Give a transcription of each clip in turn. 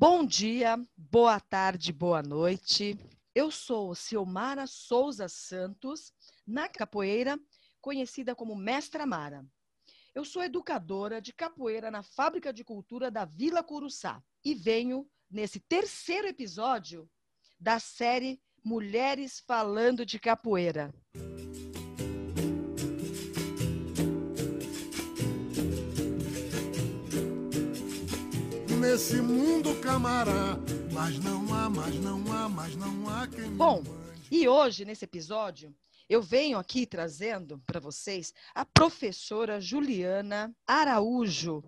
Bom dia, boa tarde, boa noite. Eu sou Silmara Souza Santos, na capoeira, conhecida como Mestra Mara. Eu sou educadora de capoeira na Fábrica de Cultura da Vila Curuçá e venho nesse terceiro episódio da série Mulheres Falando de Capoeira. Nesse mundo camará, mas não há, mas não há, mas não há quem Bom, e hoje nesse episódio eu venho aqui trazendo para vocês a professora Juliana Araújo,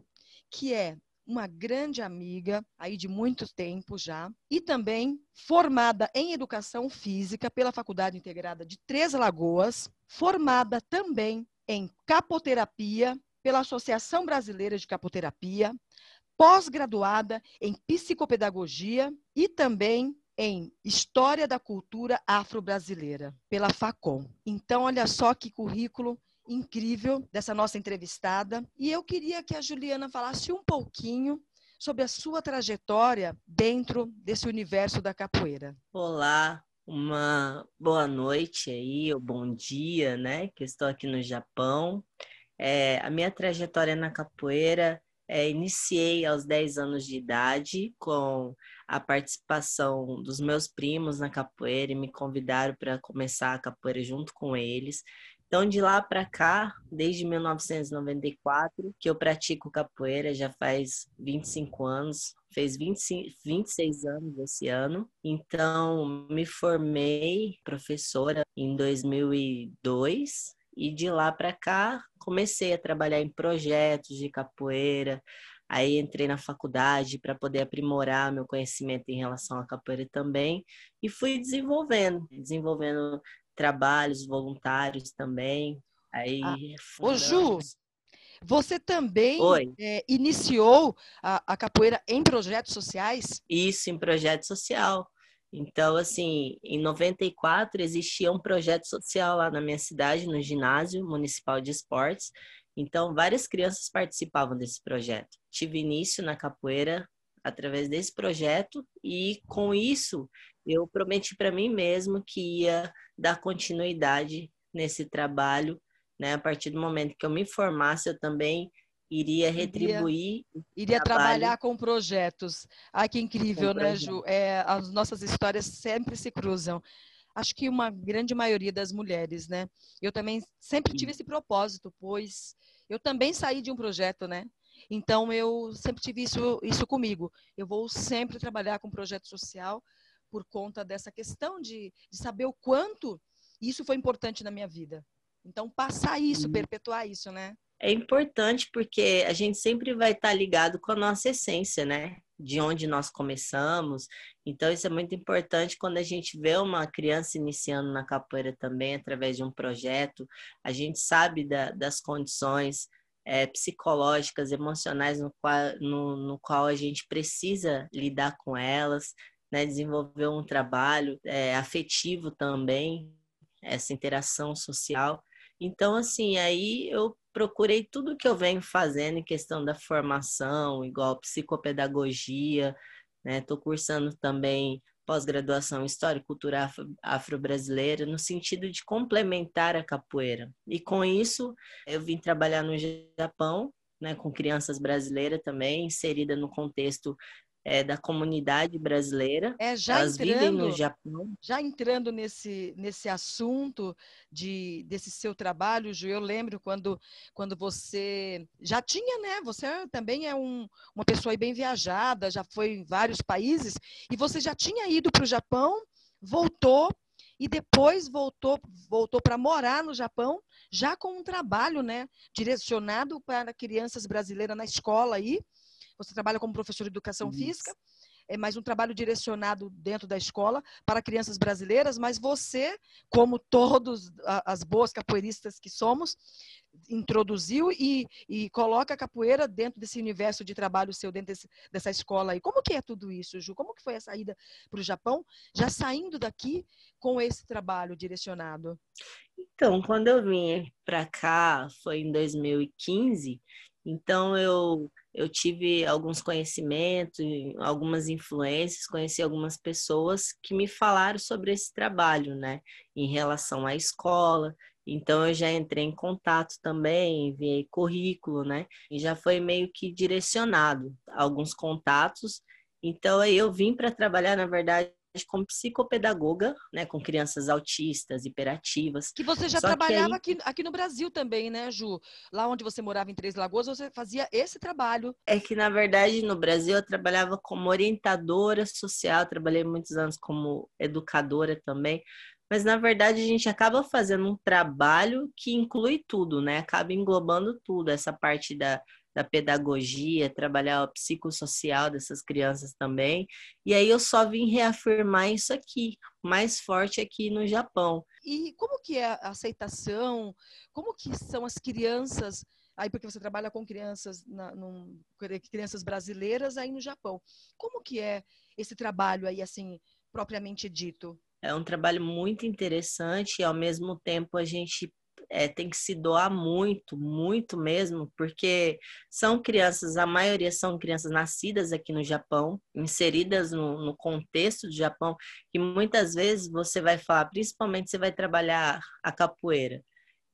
que é uma grande amiga aí de muito tempo já, e também formada em educação física pela Faculdade Integrada de Três Lagoas, formada também em capoterapia pela Associação Brasileira de Capoterapia, pós-graduada em psicopedagogia e também em História da Cultura Afro-Brasileira, pela FACOM. Então, olha só que currículo incrível dessa nossa entrevistada. E eu queria que a Juliana falasse um pouquinho sobre a sua trajetória dentro desse universo da capoeira. Olá, uma boa noite aí, ou bom dia, né? Que eu estou aqui no Japão. É, a minha trajetória na capoeira é, iniciei aos 10 anos de idade com a participação dos meus primos na capoeira e me convidaram para começar a capoeira junto com eles. Então, de lá para cá, desde 1994, que eu pratico capoeira, já faz 25 anos, fez 25, 26 anos esse ano. Então, me formei professora em 2002 e de lá para cá comecei a trabalhar em projetos de capoeira. Aí entrei na faculdade para poder aprimorar meu conhecimento em relação à capoeira também e fui desenvolvendo, desenvolvendo trabalhos voluntários também. Aí, ah. Ô Ju, você também é, iniciou a, a capoeira em projetos sociais? Isso, em projeto social. Então, assim, em 94 existia um projeto social lá na minha cidade, no ginásio municipal de esportes. Então, várias crianças participavam desse projeto. Tive início na capoeira através desse projeto e com isso eu prometi para mim mesmo que ia dar continuidade nesse trabalho, né? A partir do momento que eu me formasse, eu também iria retribuir. Iria, iria trabalhar com projetos. Ai, que incrível, né, Ju? É, as nossas histórias sempre se cruzam. Acho que uma grande maioria das mulheres, né? Eu também sempre tive esse propósito, pois eu também saí de um projeto, né? Então eu sempre tive isso, isso comigo. Eu vou sempre trabalhar com projeto social por conta dessa questão de, de saber o quanto isso foi importante na minha vida. Então passar isso, perpetuar isso, né? É importante porque a gente sempre vai estar ligado com a nossa essência, né? De onde nós começamos. Então, isso é muito importante quando a gente vê uma criança iniciando na capoeira também, através de um projeto. A gente sabe da, das condições é, psicológicas, emocionais no qual, no, no qual a gente precisa lidar com elas, né? desenvolver um trabalho é, afetivo também, essa interação social. Então, assim, aí eu procurei tudo que eu venho fazendo em questão da formação, igual psicopedagogia, né? Estou cursando também pós-graduação em História e Cultura Afro-Brasileira, no sentido de complementar a capoeira. E com isso, eu vim trabalhar no Japão, né, com crianças brasileiras também, inserida no contexto é, da comunidade brasileira. É, já Elas entrando, vivem no Japão. Já entrando nesse, nesse assunto de, desse seu trabalho, Ju, eu lembro quando, quando você já tinha, né? Você também é um, uma pessoa bem viajada, já foi em vários países, e você já tinha ido para o Japão, voltou e depois voltou voltou para morar no Japão já com um trabalho né direcionado para crianças brasileiras na escola aí você trabalha como professor de educação Isso. física, é mais um trabalho direcionado dentro da escola para crianças brasileiras, mas você, como todos as boas capoeiristas que somos, introduziu e, e coloca a capoeira dentro desse universo de trabalho seu, dentro desse, dessa escola aí. Como que é tudo isso, Ju? Como que foi a saída para o Japão, já saindo daqui com esse trabalho direcionado? Então, quando eu vim para cá, foi em 2015, Então eu eu tive alguns conhecimentos, algumas influências, conheci algumas pessoas que me falaram sobre esse trabalho, né, em relação à escola. Então eu já entrei em contato também, enviei currículo, né, e já foi meio que direcionado alguns contatos. Então aí eu vim para trabalhar, na verdade, como psicopedagoga, né, com crianças autistas, hiperativas. Que você já Só trabalhava aí... aqui, aqui no Brasil também, né, Ju? Lá onde você morava em Três Lagoas, você fazia esse trabalho. É que, na verdade, no Brasil eu trabalhava como orientadora social, trabalhei muitos anos como educadora também, mas na verdade a gente acaba fazendo um trabalho que inclui tudo, né? Acaba englobando tudo, essa parte da da pedagogia, trabalhar o psicossocial dessas crianças também. E aí eu só vim reafirmar isso aqui, mais forte aqui no Japão. E como que é a aceitação? Como que são as crianças aí porque você trabalha com crianças na, num, crianças brasileiras aí no Japão. Como que é esse trabalho aí assim propriamente dito? É um trabalho muito interessante e ao mesmo tempo a gente é, tem que se doar muito, muito mesmo, porque são crianças, a maioria são crianças nascidas aqui no Japão, inseridas no, no contexto do Japão, e muitas vezes você vai falar, principalmente você vai trabalhar a capoeira.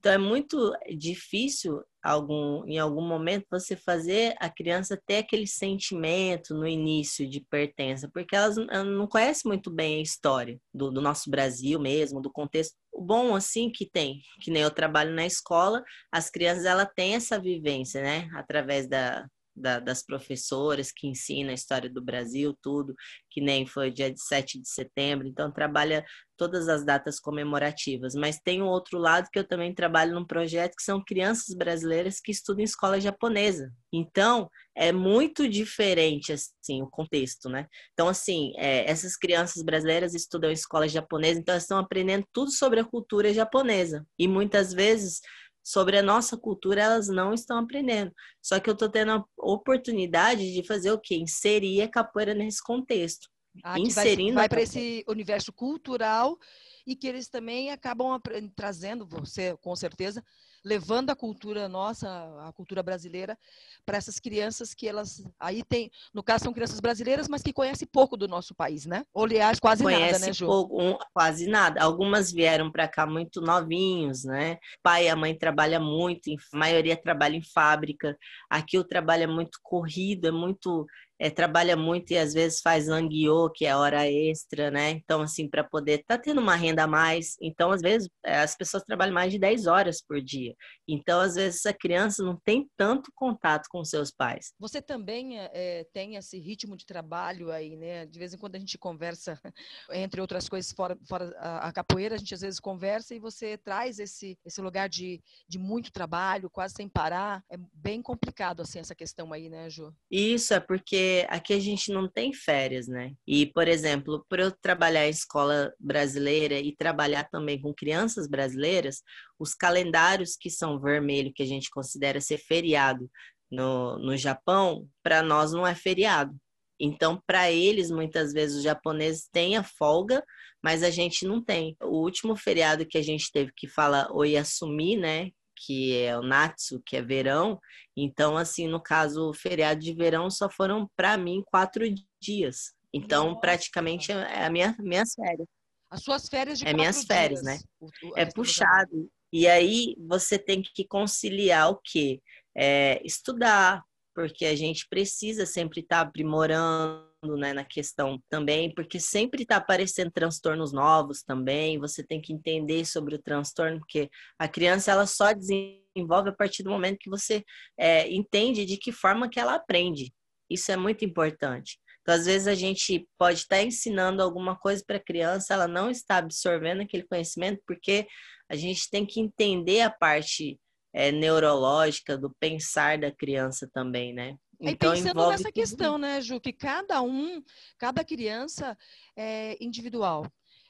Então é muito difícil algum, em algum momento você fazer a criança ter aquele sentimento no início de pertença, porque elas não conhecem muito bem a história do, do nosso Brasil mesmo, do contexto. O bom assim que tem, que nem eu trabalho na escola, as crianças ela têm essa vivência, né, através da, da, das professoras que ensinam a história do Brasil, tudo, que nem foi dia 7 de setembro, então trabalha todas as datas comemorativas. Mas tem um outro lado que eu também trabalho num projeto que são crianças brasileiras que estudam em escola japonesa. Então, é muito diferente, assim, o contexto, né? Então, assim, é, essas crianças brasileiras estudam em escola japonesa, então elas estão aprendendo tudo sobre a cultura japonesa. E muitas vezes sobre a nossa cultura, elas não estão aprendendo. Só que eu estou tendo a oportunidade de fazer o quê? Inserir a capoeira nesse contexto. Ah, Inserindo vai, vai para esse universo cultural e que eles também acabam trazendo, você com certeza, levando a cultura nossa, a cultura brasileira, para essas crianças que elas aí tem, no caso são crianças brasileiras, mas que conhecem pouco do nosso país, né? Ou aliás, quase Conhece nada, né, Ju? Pouco, um, quase nada. Algumas vieram para cá muito novinhos, né? Pai e a mãe trabalham muito, a maioria trabalha em fábrica. Aqui o trabalho é muito corrido, é muito é, trabalha muito e às vezes faz languiô, que é hora extra, né? Então, assim, para poder estar tá tendo uma renda a mais. Então, às vezes, é, as pessoas trabalham mais de 10 horas por dia. Então, às vezes, essa criança não tem tanto contato com seus pais. Você também é, tem esse ritmo de trabalho aí, né? De vez em quando a gente conversa, entre outras coisas, fora, fora a, a capoeira, a gente às vezes conversa e você traz esse, esse lugar de, de muito trabalho, quase sem parar. É bem complicado, assim, essa questão aí, né, Ju? Isso, é porque aqui a gente não tem férias, né? E, por exemplo, por eu trabalhar em escola brasileira e trabalhar também com crianças brasileiras, os calendários que são vermelho, que a gente considera ser feriado no, no Japão, para nós não é feriado. Então, para eles, muitas vezes, os japoneses têm a folga, mas a gente não tem. O último feriado que a gente teve que fala Oyasumi, né? Que é o Natsu, que é verão. Então, assim, no caso, o feriado de verão só foram, para mim, quatro dias. Então, Nossa. praticamente é a minha, minhas férias. As suas férias de É minhas férias, dias. né? O, o, é puxado. E aí, você tem que conciliar o quê? É, estudar, porque a gente precisa sempre estar tá aprimorando né, na questão também, porque sempre está aparecendo transtornos novos também, você tem que entender sobre o transtorno, porque a criança ela só desenvolve a partir do momento que você é, entende de que forma que ela aprende. Isso é muito importante. Então, às vezes, a gente pode estar tá ensinando alguma coisa para a criança, ela não está absorvendo aquele conhecimento, porque a gente tem que entender a parte é, neurológica do pensar da criança também, né? Então, e pensando nessa questão, né, Ju, que cada um, cada criança é individual.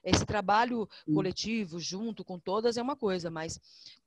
Esse trabalho coletivo, junto com todas, é uma coisa, mas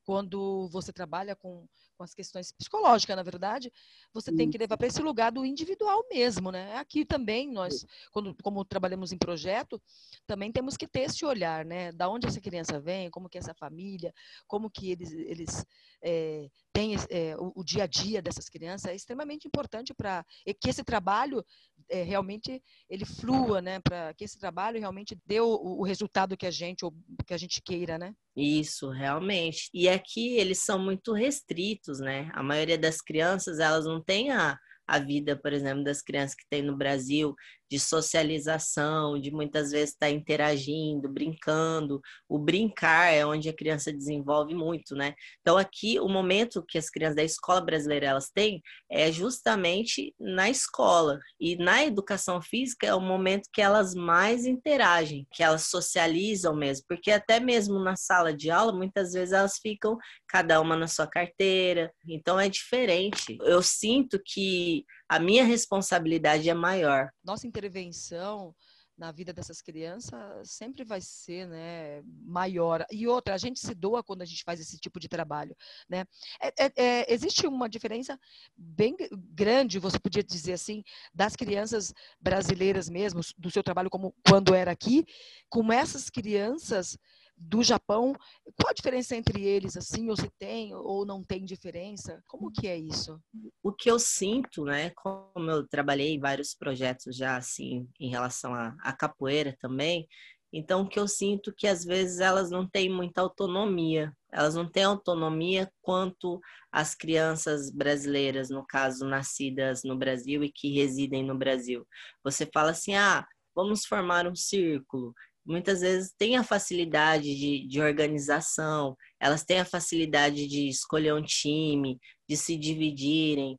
quando você trabalha com, com as questões psicológicas, na verdade, você tem que levar para esse lugar do individual mesmo, né? Aqui também, nós, quando, como trabalhamos em projeto, também temos que ter esse olhar, né? Da onde essa criança vem, como que essa família, como que eles, eles é, têm é, o, o, dia a dia dessas crianças, é extremamente importante para que esse trabalho é, realmente ele flua, né? Para que esse trabalho realmente dê o, o resultado que a gente, ou, que a gente queira, né? Isso, realmente. E aqui eles são muito restritos, né? A maioria das crianças, elas não têm a, a vida, por exemplo, das crianças que tem no Brasil, de socialização, de muitas vezes estar tá interagindo, brincando. O brincar é onde a criança desenvolve muito, né? Então aqui o momento que as crianças da escola brasileira elas têm é justamente na escola e na educação física é o momento que elas mais interagem, que elas socializam mesmo, porque até mesmo na sala de aula muitas vezes elas ficam cada uma na sua carteira, então é diferente. Eu sinto que a minha responsabilidade é maior. Nossa intervenção na vida dessas crianças sempre vai ser né, maior. E outra, a gente se doa quando a gente faz esse tipo de trabalho. Né? É, é, é, existe uma diferença bem grande, você podia dizer assim, das crianças brasileiras mesmo, do seu trabalho como quando era aqui, com essas crianças do Japão. Qual a diferença entre eles, assim, ou se tem ou não tem diferença? Como que é isso? O que eu sinto, né, como eu trabalhei em vários projetos já, assim, em relação à capoeira também, então, o que eu sinto que às vezes elas não têm muita autonomia. Elas não têm autonomia quanto as crianças brasileiras, no caso, nascidas no Brasil e que residem no Brasil. Você fala assim: ah, vamos formar um círculo muitas vezes têm a facilidade de, de organização, elas têm a facilidade de escolher um time, de se dividirem,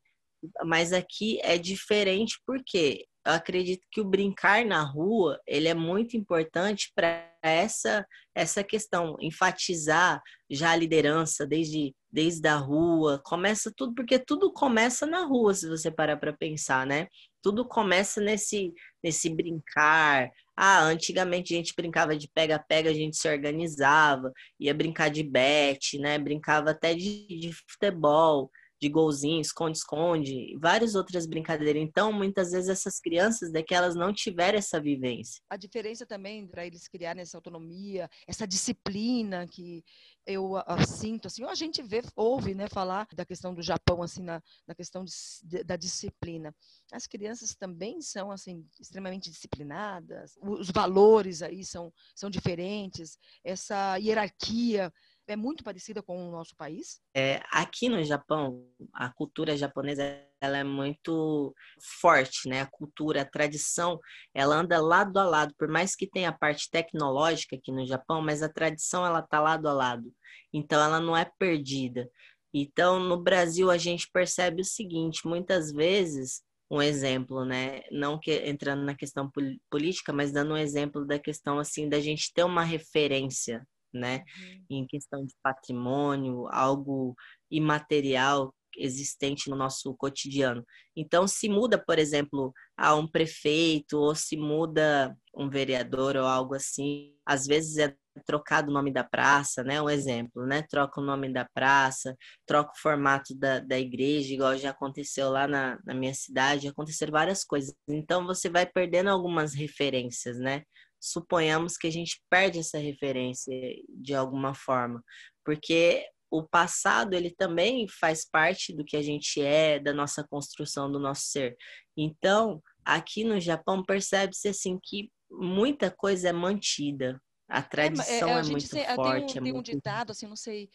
mas aqui é diferente porque eu acredito que o brincar na rua ele é muito importante para essa essa questão enfatizar já a liderança desde desde a rua começa tudo porque tudo começa na rua se você parar para pensar né tudo começa nesse nesse brincar ah, antigamente a gente brincava de pega-pega, a gente se organizava, ia brincar de bet, né? Brincava até de, de futebol, de golzinho, esconde-esconde, várias outras brincadeiras. Então, muitas vezes essas crianças daqui elas não tiveram essa vivência. A diferença também para eles criarem essa autonomia, essa disciplina que eu a, sinto assim, a gente vê, ouve, né, falar da questão do Japão assim na, na questão de, de, da disciplina. As crianças também são assim extremamente disciplinadas. Os valores aí são são diferentes. Essa hierarquia é muito parecida com o nosso país? É, aqui no Japão, a cultura japonesa ela é muito forte, né? A cultura, a tradição, ela anda lado a lado. Por mais que tenha a parte tecnológica aqui no Japão, mas a tradição ela tá lado a lado. Então ela não é perdida. Então no Brasil a gente percebe o seguinte: muitas vezes um exemplo, né? Não que entrando na questão política, mas dando um exemplo da questão assim da gente ter uma referência né? Uhum. Em questão de patrimônio, algo imaterial existente no nosso cotidiano. Então, se muda, por exemplo, a um prefeito ou se muda um vereador ou algo assim, às vezes é trocado o nome da praça, né? Um exemplo, né? Troca o nome da praça, troca o formato da, da igreja, igual já aconteceu lá na, na minha cidade, aconteceram várias coisas. Então, você vai perdendo algumas referências, né? Suponhamos que a gente perde essa referência de alguma forma, porque o passado ele também faz parte do que a gente é, da nossa construção do nosso ser. Então, aqui no Japão percebe-se assim que muita coisa é mantida. A tradição é, é, a é muito forte. Tem um, é tem um ditado, assim, não sei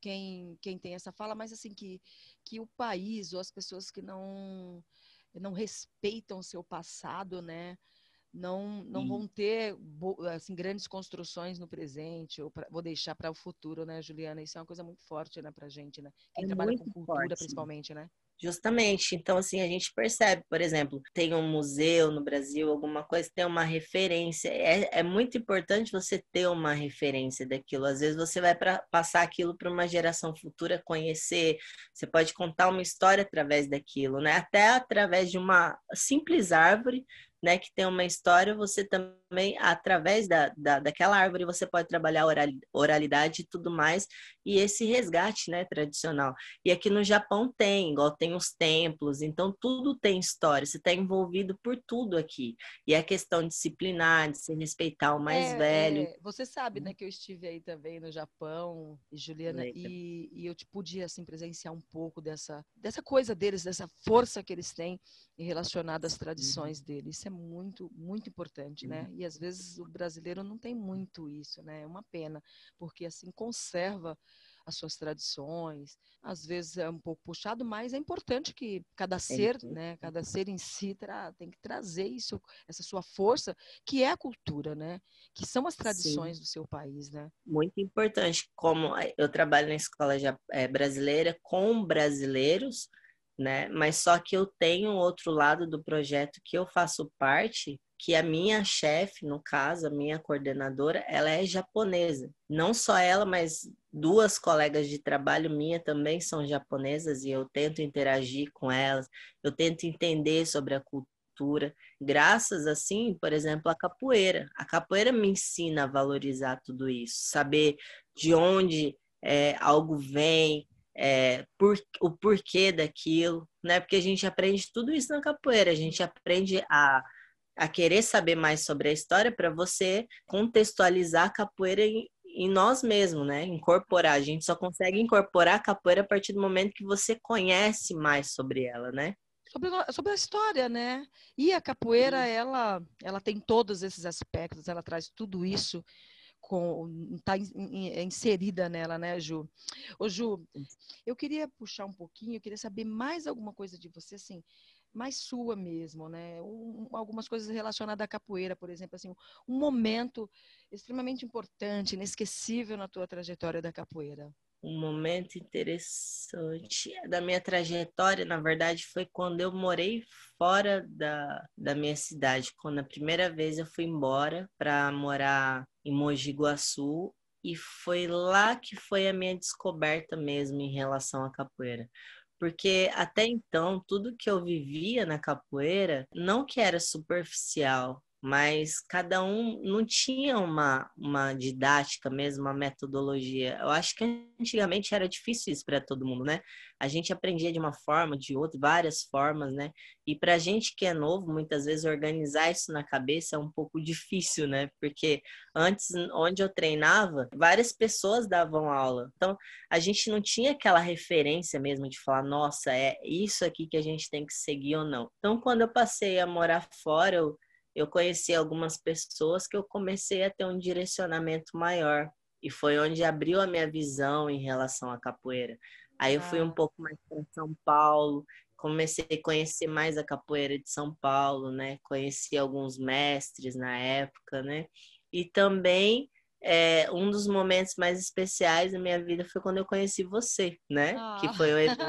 quem, quem tem essa fala, mas assim que, que o país ou as pessoas que não não respeitam o seu passado, né? Não não vão ter assim grandes construções no presente ou pra, vou deixar para o futuro, né, Juliana? Isso é uma coisa muito forte, né, para gente, né? Quem é trabalha com cultura, forte. principalmente, né? Justamente. Então, assim, a gente percebe, por exemplo, tem um museu no Brasil, alguma coisa, tem uma referência. É, é muito importante você ter uma referência daquilo. Às vezes você vai para passar aquilo para uma geração futura conhecer. Você pode contar uma história através daquilo, né? Até através de uma simples árvore, né, que tem uma história, você também também, através da, da, daquela árvore, você pode trabalhar oralidade e tudo mais, e esse resgate né, tradicional. E aqui no Japão tem, igual tem os templos, então tudo tem história, você está envolvido por tudo aqui. E a questão disciplinar, de se respeitar o mais é, velho. É, você sabe né, que eu estive aí também no Japão, Juliana, e, e eu te podia assim, presenciar um pouco dessa, dessa coisa deles, dessa força que eles têm relacionada às tradições uhum. deles. Isso é muito, muito importante, né? Uhum. E às vezes o brasileiro não tem muito isso, né? É uma pena, porque assim conserva as suas tradições. Às vezes é um pouco puxado, mas é importante que cada ser, é né, cada ser em si tra tem que trazer isso, essa sua força, que é a cultura, né? Que são as tradições Sim. do seu país, né? Muito importante. Como eu trabalho na escola é, brasileira com brasileiros, né? Mas só que eu tenho outro lado do projeto que eu faço parte, que a minha chefe, no caso, a minha coordenadora, ela é japonesa. Não só ela, mas duas colegas de trabalho minha também são japonesas e eu tento interagir com elas, eu tento entender sobre a cultura. Graças assim, por exemplo, a capoeira. A capoeira me ensina a valorizar tudo isso, saber de onde é, algo vem, é, por, o porquê daquilo, né? Porque a gente aprende tudo isso na capoeira, a gente aprende a a querer saber mais sobre a história para você contextualizar a capoeira em, em nós mesmos, né? Incorporar. A gente só consegue incorporar a capoeira a partir do momento que você conhece mais sobre ela, né? Sobre, sobre a história, né? E a capoeira, ela, ela tem todos esses aspectos, ela traz tudo isso está inserida nela, né, Ju? Ô, Ju, eu queria puxar um pouquinho, eu queria saber mais alguma coisa de você, assim, mais sua mesmo, né? Um, algumas coisas relacionadas à capoeira, por exemplo, assim, um momento extremamente importante, inesquecível na tua trajetória da capoeira. Um momento interessante da minha trajetória, na verdade, foi quando eu morei fora da, da minha cidade. Quando a primeira vez eu fui embora para morar em Mogi Guaçu e foi lá que foi a minha descoberta mesmo em relação à capoeira porque até então tudo que eu vivia na capoeira não que era superficial, mas cada um não tinha uma, uma didática mesmo, uma metodologia. Eu acho que antigamente era difícil isso para todo mundo, né? A gente aprendia de uma forma, de outra, várias formas, né? E para a gente que é novo, muitas vezes organizar isso na cabeça é um pouco difícil, né? Porque antes, onde eu treinava, várias pessoas davam aula. Então, a gente não tinha aquela referência mesmo de falar, nossa, é isso aqui que a gente tem que seguir ou não. Então, quando eu passei a morar fora, eu eu conheci algumas pessoas que eu comecei a ter um direcionamento maior. E foi onde abriu a minha visão em relação à capoeira. Aí eu fui um pouco mais para São Paulo, comecei a conhecer mais a capoeira de São Paulo, né? Conheci alguns mestres na época, né? E também é, um dos momentos mais especiais da minha vida foi quando eu conheci você, né? Ah. Que foi o evento,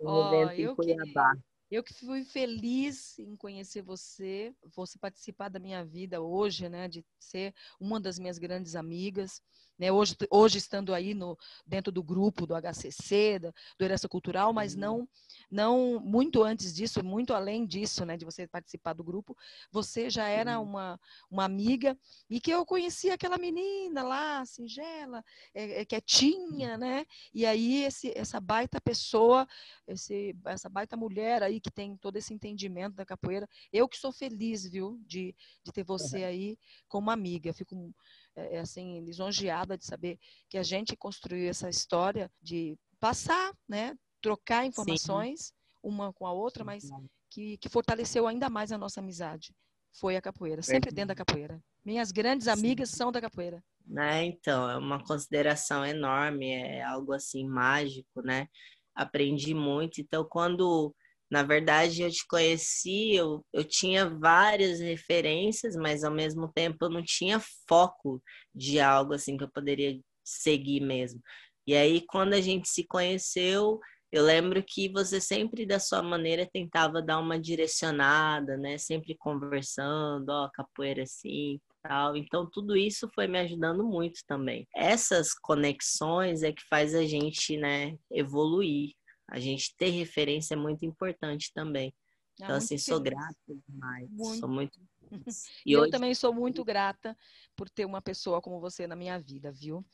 o oh, evento em Cuiabá. Que... Eu que fui feliz em conhecer você, você participar da minha vida hoje, né, de ser uma das minhas grandes amigas. Né? Hoje, hoje estando aí no, dentro do grupo do HCC, da, do Herança Cultural, mas uhum. não, não muito antes disso, muito além disso, né, de você participar do grupo, você já era uma, uma amiga e que eu conhecia aquela menina lá, singela, é, é, quietinha, né? E aí esse, essa baita pessoa, esse, essa baita mulher aí que tem todo esse entendimento da capoeira, eu que sou feliz, viu, de, de ter você aí como amiga. Fico é, é, assim, lisonjeada de saber que a gente construiu essa história de passar, né, trocar informações Sim. uma com a outra, mas que, que fortaleceu ainda mais a nossa amizade. Foi a capoeira, sempre dentro da capoeira. Minhas grandes amigas Sim. são da capoeira. Né, então, é uma consideração enorme, é algo assim mágico, né? Aprendi muito. Então, quando na verdade, eu te conheci, eu, eu tinha várias referências, mas ao mesmo tempo eu não tinha foco de algo assim que eu poderia seguir mesmo. E aí, quando a gente se conheceu, eu lembro que você sempre, da sua maneira, tentava dar uma direcionada, né? Sempre conversando, ó, capoeira assim, tal. Então, tudo isso foi me ajudando muito também. Essas conexões é que faz a gente, né, evoluir a gente ter referência é muito importante também. Ah, então, assim, feliz. sou grata demais. Muito, sou muito E, eu hoje... também sou muito grata por ter uma pessoa como você na minha vida, viu?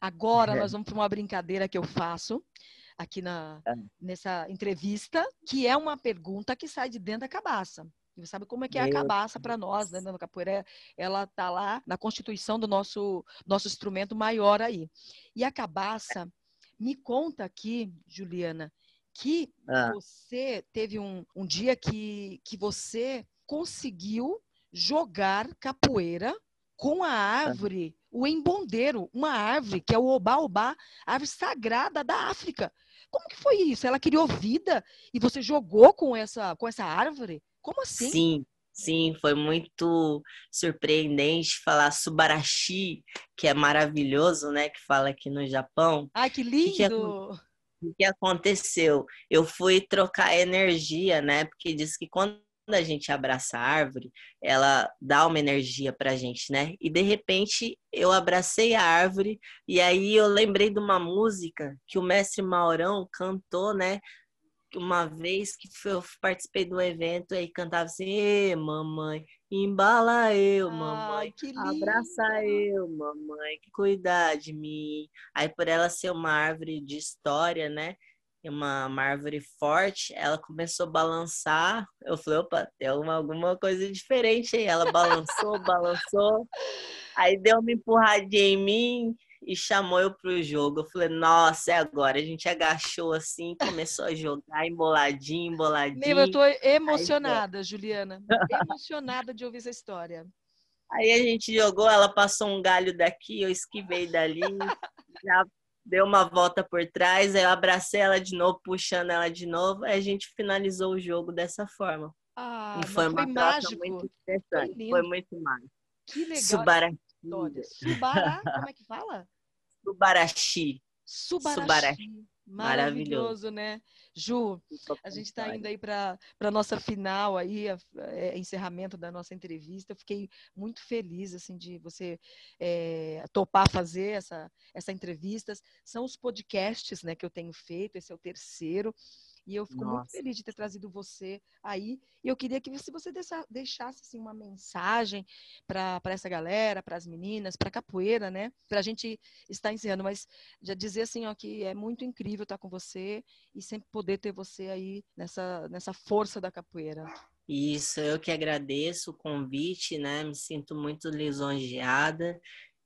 Agora é. nós vamos para uma brincadeira que eu faço aqui na, é. nessa entrevista, que é uma pergunta que sai de dentro da cabaça. Você sabe como é que é a cabaça para nós, né, na capoeira? Ela tá lá na constituição do nosso nosso instrumento maior aí. E a cabaça me conta aqui, Juliana, que ah. você teve um, um dia que, que você conseguiu jogar capoeira com a árvore, ah. o embondeiro, uma árvore que é o obá-obá, árvore sagrada da África. Como que foi isso? Ela criou vida e você jogou com essa, com essa árvore? Como assim? Sim, sim, foi muito surpreendente falar Subarashi, que é maravilhoso, né? Que fala aqui no Japão. Ai, que lindo! Que que o que aconteceu? Eu fui trocar energia, né? Porque diz que quando a gente abraça a árvore, ela dá uma energia pra gente, né? E de repente eu abracei a árvore e aí eu lembrei de uma música que o mestre Maurão cantou, né? Uma vez que eu participei de um evento e cantava assim: mamãe, embala eu, mamãe, abraça eu, mamãe, que cuidar de mim. Aí por ela ser uma árvore de história, né? uma, uma árvore forte, ela começou a balançar. Eu falei, opa, tem alguma, alguma coisa diferente aí. Ela balançou, balançou. Aí deu uma empurradinha em mim e chamou eu pro jogo. Eu falei, nossa, é agora. A gente agachou assim, começou a jogar emboladinho, emboladinho. Meu, eu tô emocionada, aí, Juliana. Emocionada de ouvir essa história. Aí a gente jogou, ela passou um galho daqui, eu esquivei dali, já deu uma volta por trás, aí eu abracei ela de novo, puxando ela de novo, aí a gente finalizou o jogo dessa forma. Ah, e foi uma foi mágico. muito interessante, foi, foi, muito mágico. Que legal. Subarashi. Subará, como é que fala? Subarashi. Subarashi. Subarashi. Maravilhoso, né? Ju, a gente está indo aí para a nossa final aí, a, é, encerramento da nossa entrevista. Eu fiquei muito feliz assim de você é, topar fazer essa, essa entrevista. São os podcasts né, que eu tenho feito, esse é o terceiro. E eu fico Nossa. muito feliz de ter trazido você aí. E eu queria que se você deixasse assim, uma mensagem para essa galera, para as meninas, para a capoeira, né? Para a gente estar encerrando, mas já dizer assim, ó, que é muito incrível estar com você e sempre poder ter você aí nessa, nessa força da capoeira. Isso, eu que agradeço o convite, né? Me sinto muito lisonjeada.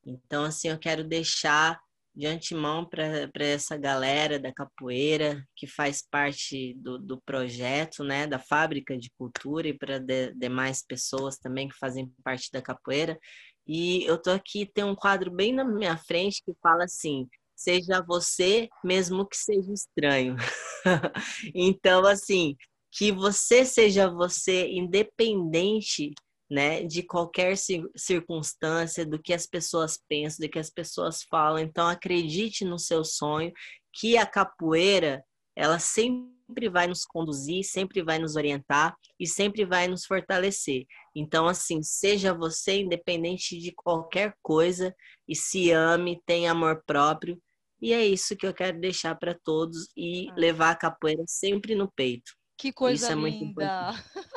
Então, assim, eu quero deixar de antemão para essa galera da capoeira que faz parte do, do projeto, né, da fábrica de cultura e para de, demais pessoas também que fazem parte da capoeira. E eu tô aqui tem um quadro bem na minha frente que fala assim: seja você, mesmo que seja estranho. então, assim, que você seja você, independente né, de qualquer circunstância, do que as pessoas pensam, do que as pessoas falam. Então, acredite no seu sonho, que a capoeira, ela sempre vai nos conduzir, sempre vai nos orientar e sempre vai nos fortalecer. Então, assim, seja você independente de qualquer coisa e se ame, tenha amor próprio. E é isso que eu quero deixar para todos e ah. levar a capoeira sempre no peito. Que coisa isso linda! É muito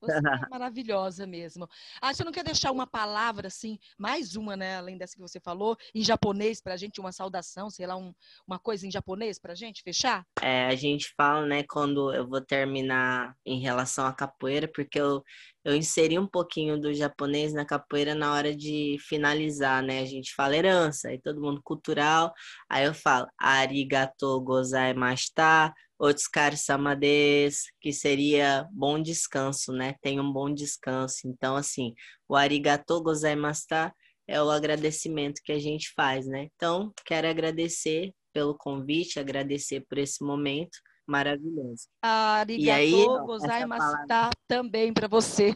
Você é maravilhosa mesmo. Ah, você não quer deixar uma palavra assim, mais uma, né, além dessa que você falou, em japonês para a gente, uma saudação, sei lá, um, uma coisa em japonês para a gente fechar? É, a gente fala, né, quando eu vou terminar em relação à capoeira, porque eu, eu inseri um pouquinho do japonês na capoeira na hora de finalizar, né? A gente fala herança, aí todo mundo cultural, aí eu falo arigato gozaimashita, Otskar Samades, que seria bom descanso, né? Tenha um bom descanso. Então, assim, o arigato gozaimashita é o agradecimento que a gente faz, né? Então, quero agradecer pelo convite, agradecer por esse momento maravilhoso. Arigato e aí, gozaimashita palavra... também para você.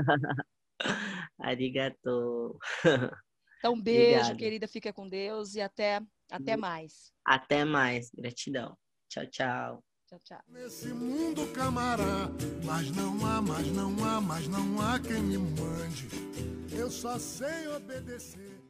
Arigato. Então, beijo, Obrigado. querida. Fica com Deus e até, até mais. Até mais. Gratidão. Tchau, tchau. Tchau, tchau. Nesse mundo, camará, mas não há, mas não há, mas não há quem me mande. Eu só sei obedecer.